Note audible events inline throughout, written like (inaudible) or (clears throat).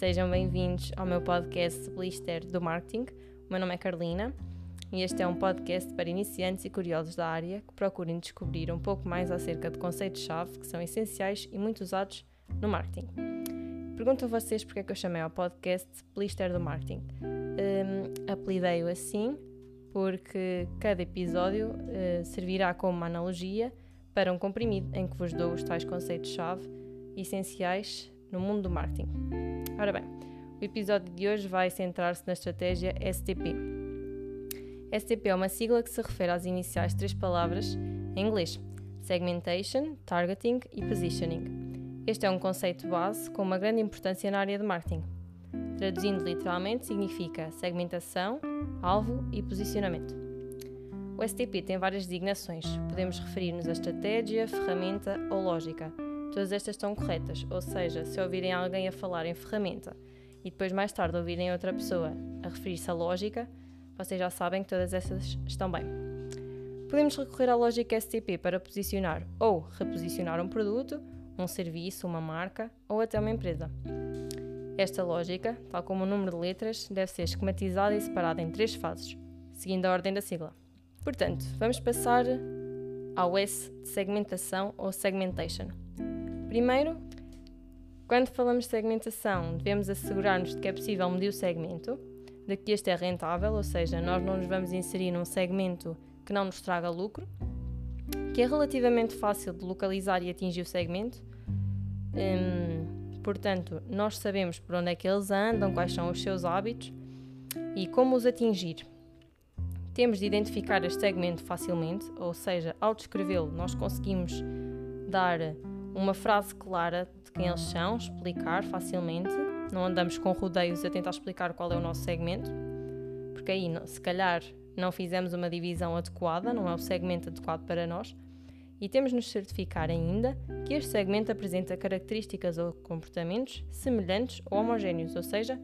Sejam bem-vindos ao meu podcast Blister do Marketing. O meu nome é Carolina e este é um podcast para iniciantes e curiosos da área que procurem descobrir um pouco mais acerca de conceitos-chave que são essenciais e muito usados no marketing. Pergunto a vocês porque é que eu chamei ao podcast Blister do Marketing. Um, Apelidei-o assim porque cada episódio uh, servirá como uma analogia para um comprimido em que vos dou os tais conceitos-chave essenciais no mundo do marketing. Ora bem, o episódio de hoje vai centrar-se na estratégia STP. STP é uma sigla que se refere às iniciais três palavras em inglês: Segmentation, Targeting e Positioning. Este é um conceito base com uma grande importância na área de marketing. Traduzindo literalmente, significa segmentação, alvo e posicionamento. O STP tem várias designações. Podemos referir-nos a estratégia, ferramenta ou lógica Todas estas estão corretas, ou seja, se ouvirem alguém a falar em ferramenta e depois mais tarde ouvirem outra pessoa a referir-se à lógica, vocês já sabem que todas essas estão bem. Podemos recorrer à lógica STP para posicionar ou reposicionar um produto, um serviço, uma marca ou até uma empresa. Esta lógica, tal como o número de letras, deve ser esquematizada e separada em três fases, seguindo a ordem da sigla. Portanto, vamos passar ao S de segmentação ou segmentation. Primeiro, quando falamos de segmentação, devemos assegurar-nos de que é possível medir o segmento, de que este é rentável, ou seja, nós não nos vamos inserir num segmento que não nos traga lucro, que é relativamente fácil de localizar e atingir o segmento. Hum, portanto, nós sabemos por onde é que eles andam, quais são os seus hábitos e como os atingir. Temos de identificar este segmento facilmente, ou seja, ao descrevê-lo, nós conseguimos dar uma frase clara de quem eles são, explicar facilmente. Não andamos com rodeios a tentar explicar qual é o nosso segmento, porque aí, se calhar, não fizemos uma divisão adequada, não é o segmento adequado para nós. E temos de nos certificar ainda que este segmento apresenta características ou comportamentos semelhantes ou homogéneos, ou seja,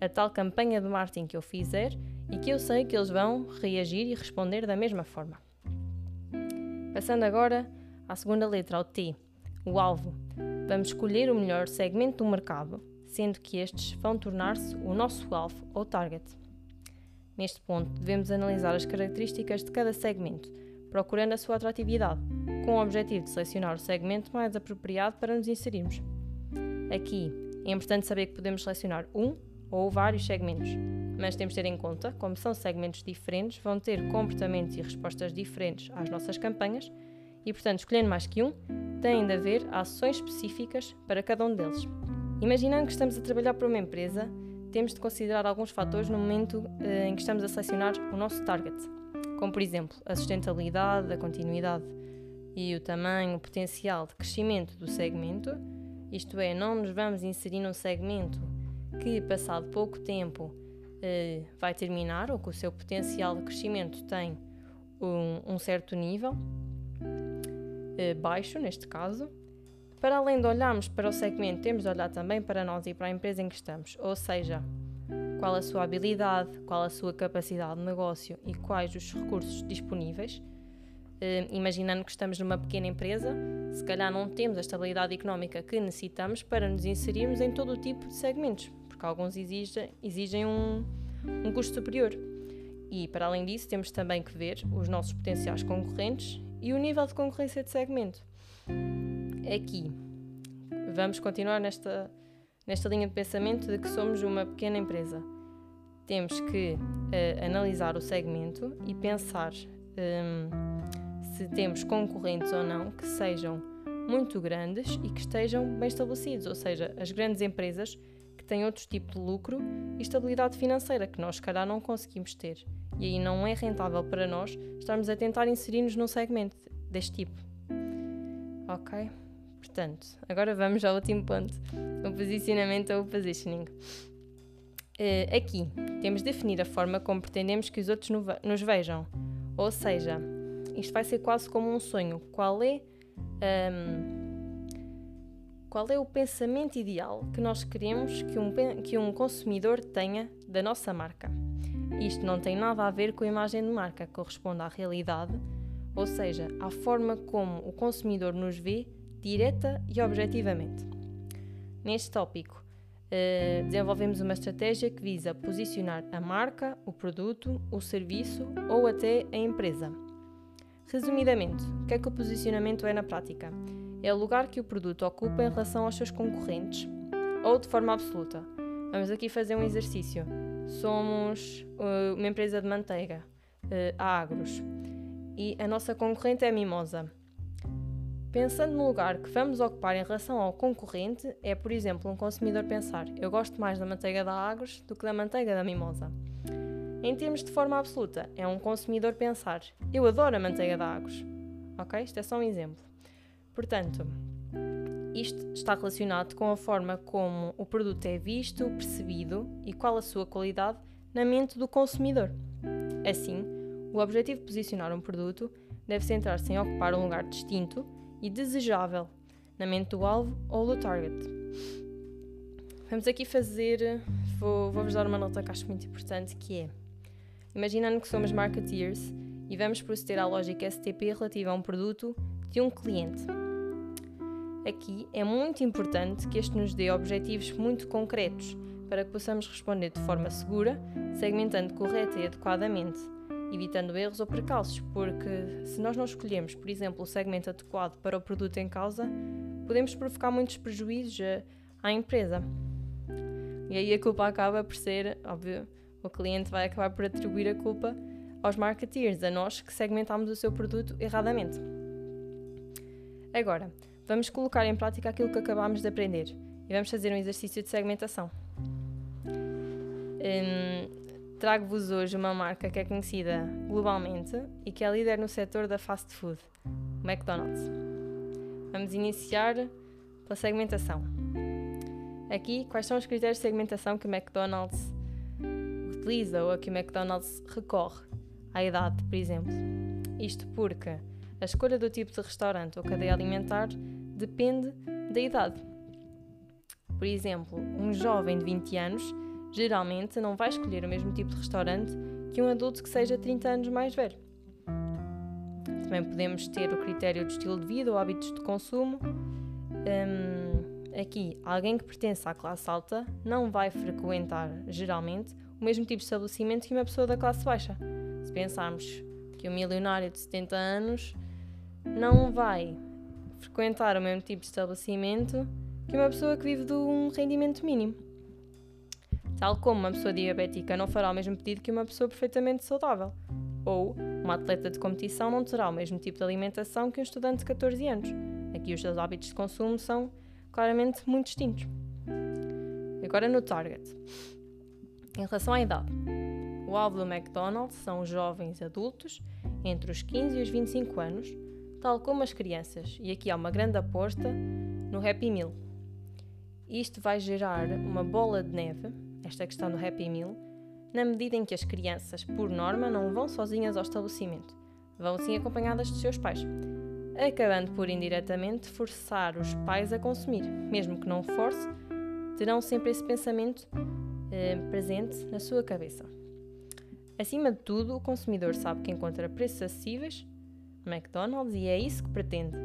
a tal campanha de marketing que eu fizer e que eu sei que eles vão reagir e responder da mesma forma. Passando agora à segunda letra, ao T o alvo. Vamos escolher o melhor segmento do mercado, sendo que estes vão tornar-se o nosso alvo ou target. Neste ponto, devemos analisar as características de cada segmento, procurando a sua atratividade, com o objetivo de selecionar o segmento mais apropriado para nos inserirmos. Aqui, é importante saber que podemos selecionar um ou vários segmentos, mas temos de ter em conta, como são segmentos diferentes, vão ter comportamentos e respostas diferentes às nossas campanhas e, portanto, escolhendo mais que um, têm de haver ações específicas para cada um deles. Imaginando que estamos a trabalhar para uma empresa, temos de considerar alguns fatores no momento eh, em que estamos a selecionar o nosso target, como por exemplo a sustentabilidade, a continuidade e o tamanho, o potencial de crescimento do segmento, isto é, não nos vamos inserir num segmento que, passado pouco tempo, eh, vai terminar ou que o seu potencial de crescimento tem um, certo nível baixo, neste caso. Para além de olharmos para o segmento, temos de olhar também para nós e para a empresa em que estamos, ou seja, qual a sua habilidade, qual a sua capacidade de negócio e quais os recursos disponíveis. Uh, imaginando que estamos numa pequena empresa, se calhar não temos a estabilidade económica que necessitamos para nos inserirmos em todo o tipo de segmentos, porque alguns exigem, exigem um, um custo superior. E, para além disso, temos também que ver os nossos potenciais concorrentes e o nível de concorrência de segmento. Aqui, vamos continuar nesta, nesta linha de pensamento de que somos uma pequena empresa. Temos que uh, analisar o segmento e pensar um, se temos concorrentes ou não que sejam muito grandes e que estejam bem estabelecidos, ou seja, as grandes empresas que têm outro tipo de lucro e estabilidade financeira que nós, se calhar, não conseguimos ter e aí não é rentável para nós estarmos a tentar inserir-nos num segmento deste tipo. Ok? Portanto, agora vamos ao último ponto: o posicionamento ou o positioning. Uh, aqui temos de definir a forma como pretendemos que os outros nos vejam. Ou seja, isto vai ser quase como um sonho. Qual é, um, qual é o pensamento ideal que nós queremos que um, que um consumidor tenha da nossa marca? Isto não tem nada a ver com a imagem de marca, corresponde à realidade, ou seja, à forma como o consumidor nos vê direta e objetivamente. Neste tópico, Uh, desenvolvemos uma estratégia que visa posicionar a marca, o produto, o serviço ou até a empresa. Resumidamente, o que é que o posicionamento é na prática? É o lugar que o produto ocupa em relação aos seus concorrentes, ou de forma absoluta. Vamos aqui fazer um exercício. Somos uh, uma empresa de manteiga, uh, a Agros, e a nossa concorrente é a Mimosa. Pensando no lugar que vamos ocupar em relação ao concorrente, é, por exemplo, um consumidor pensar: eu gosto mais da manteiga da Agros do que da manteiga da Mimosa. Em termos de forma absoluta, é um consumidor pensar: eu adoro a manteiga da Agros. Ok? Isto é só um exemplo. Portanto, isto está relacionado com a forma como o produto é visto, percebido e qual a sua qualidade na mente do consumidor. Assim, o objetivo de posicionar um produto deve centrar-se em ocupar um lugar distinto e desejável na mente do alvo ou do target. Vamos aqui fazer, vou, vou-vos dar uma nota que acho muito importante, que é, imaginando que somos marketeers e vamos proceder à lógica STP relativa a um produto de um cliente. Aqui é muito importante que este nos dê objetivos muito concretos para que possamos responder de forma segura, segmentando correta e adequadamente, evitando erros ou precalços, porque se nós não escolhemos, por exemplo, o segmento adequado para o produto em causa, podemos provocar muitos prejuízos à empresa. E aí a culpa acaba por ser, óbvio, o cliente vai acabar por atribuir a culpa aos marketeers, a nós que segmentamos o seu produto erradamente. Agora, Vamos colocar em prática aquilo que acabámos de aprender e vamos fazer um exercício de segmentação. Um, Trago-vos hoje uma marca que é conhecida globalmente e que é líder no setor da fast food, o McDonald's. Vamos iniciar pela segmentação. Aqui, quais são os critérios de segmentação que o McDonald's utiliza ou a que o McDonald's recorre? À idade, por exemplo. Isto porque a escolha do tipo de restaurante ou cadeia alimentar depende da idade. Por exemplo, um jovem de 20 anos geralmente não vai escolher o mesmo tipo de restaurante que um adulto que seja 30 anos mais velho. Também podemos ter o critério de estilo de vida ou hábitos de consumo. Um, aqui, alguém que pertence à classe alta não vai frequentar, geralmente, o mesmo tipo de estabelecimento que uma pessoa da classe baixa. Se pensarmos que um milionário de 70 anos não vai frequentar o mesmo tipo de estabelecimento que uma pessoa que vive de um rendimento mínimo. Tal como uma pessoa diabética não fará o mesmo pedido que uma pessoa perfeitamente saudável. Ou uma atleta de competição não terá o mesmo tipo de alimentação que um estudante de 14 anos. Aqui os seus hábitos de consumo são claramente muito distintos. Agora no target. Em relação à idade, o alvo do McDonald's são jovens adultos entre os 15 e os 25 anos tal como as crianças, e aqui há uma grande aposta no Happy Meal. Isto vai gerar uma bola de neve, esta questão do Happy Meal, na medida em que as crianças, por norma, não vão sozinhas ao estabelecimento, vão sim acompanhadas dos seus pais, acabando por indiretamente forçar os pais a consumir, mesmo que não force, terão sempre esse pensamento eh, presente na sua cabeça. Acima de tudo, o consumidor sabe que encontra preços acessíveis McDonald's e é isso que pretende.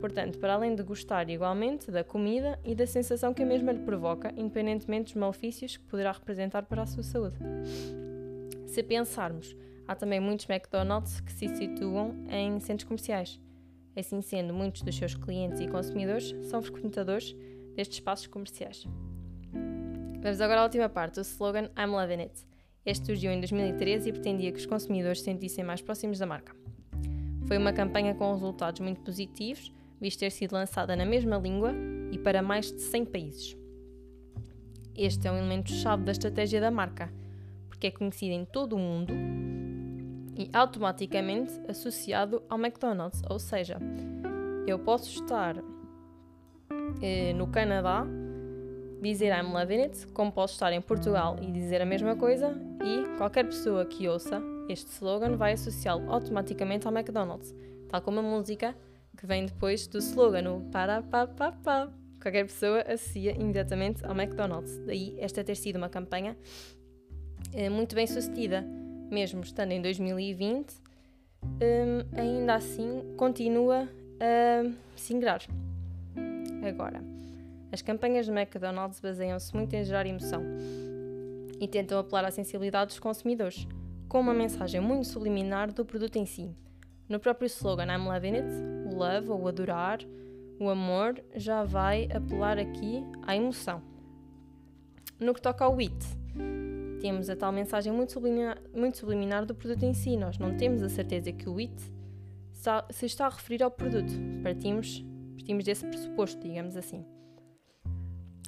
Portanto, para além de gostar igualmente da comida e da sensação que a mesma lhe provoca, independentemente dos malefícios que poderá representar para a sua saúde. Se pensarmos, há também muitos McDonald's que se situam em centros comerciais. Assim sendo, muitos dos seus clientes e consumidores são frequentadores destes espaços comerciais. Vamos agora à última parte, o slogan I'm Loving It. Este surgiu em 2013 e pretendia que os consumidores se sentissem mais próximos da marca. Foi uma campanha com resultados muito positivos, visto ter sido lançada na mesma língua e para mais de 100 países. Este é um elemento-chave da estratégia da marca, porque é conhecida em todo o mundo e automaticamente associado ao McDonald's, ou seja, eu posso estar eh, no Canadá, dizer I'm loving it, como posso estar em Portugal e dizer a mesma coisa, e qualquer pessoa que ouça este slogan vai associá-lo automaticamente ao McDonald's, tal como a música que vem depois do slogan, o para pa pa pa. Qualquer pessoa associa imediatamente ao McDonald's. Daí esta ter sido uma campanha eh, muito bem sucedida, mesmo estando em 2020, eh, ainda assim continua a se ingrar. Agora, As campanhas do McDonald's baseiam-se muito em gerar emoção e tentam apelar à sensibilidade dos consumidores, com uma mensagem muito subliminar do produto em si. No próprio slogan I'm loving it, o love ou adorar, o amor já vai apelar aqui à emoção. No que toca ao it, temos a tal mensagem muito subliminar, muito subliminar do produto em si. Nós não temos a certeza que o it se está a referir ao produto. Partimos, partimos desse pressuposto, digamos assim.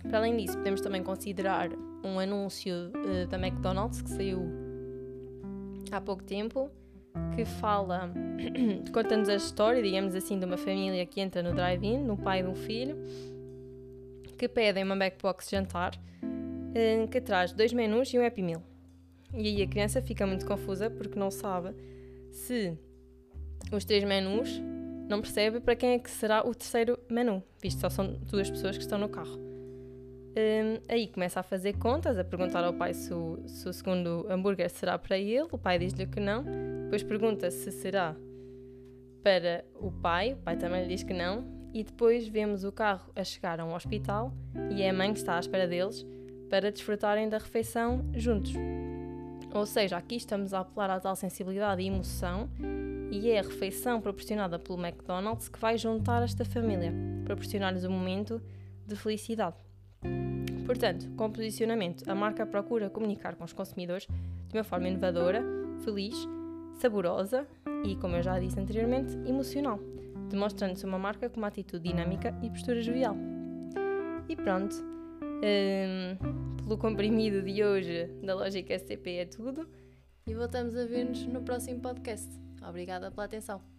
Para além disso, podemos também considerar um anúncio uh, da McDonald's que saiu há pouco tempo, que fala, (clears throat) conta-nos a história, digamos assim, de uma família que entra no drive-in, no pai de um filho, que pedem uma backbox jantar, uh, que traz dois menus e um Happy Meal. E aí a criança fica muito confusa porque não sabe se os três menus não percebe para quem é que será o terceiro menu, visto só são duas pessoas que estão no carro. Um, aí começa a fazer contas, a perguntar ao pai se o, se o segundo hambúrguer será para ele. O pai diz-lhe que não. Depois pergunta se será para o pai. O pai também lhe diz que não. E depois vemos o carro a chegar a um hospital e é a mãe que está à espera deles para desfrutarem da refeição juntos. Ou seja, aqui estamos a apelar à tal sensibilidade e emoção e é a refeição proporcionada pelo McDonald's que vai juntar esta família, proporcionar-lhes um momento de felicidade. Portanto, com posicionamento, a marca procura comunicar com os consumidores de uma forma inovadora, feliz, saborosa e, como eu já disse anteriormente, emocional, demonstrando-se uma marca com uma atitude dinâmica e postura jovial. E pronto, um, pelo comprimido de hoje da Lógica SCP é tudo e voltamos a ver-nos no próximo podcast. Obrigada pela atenção.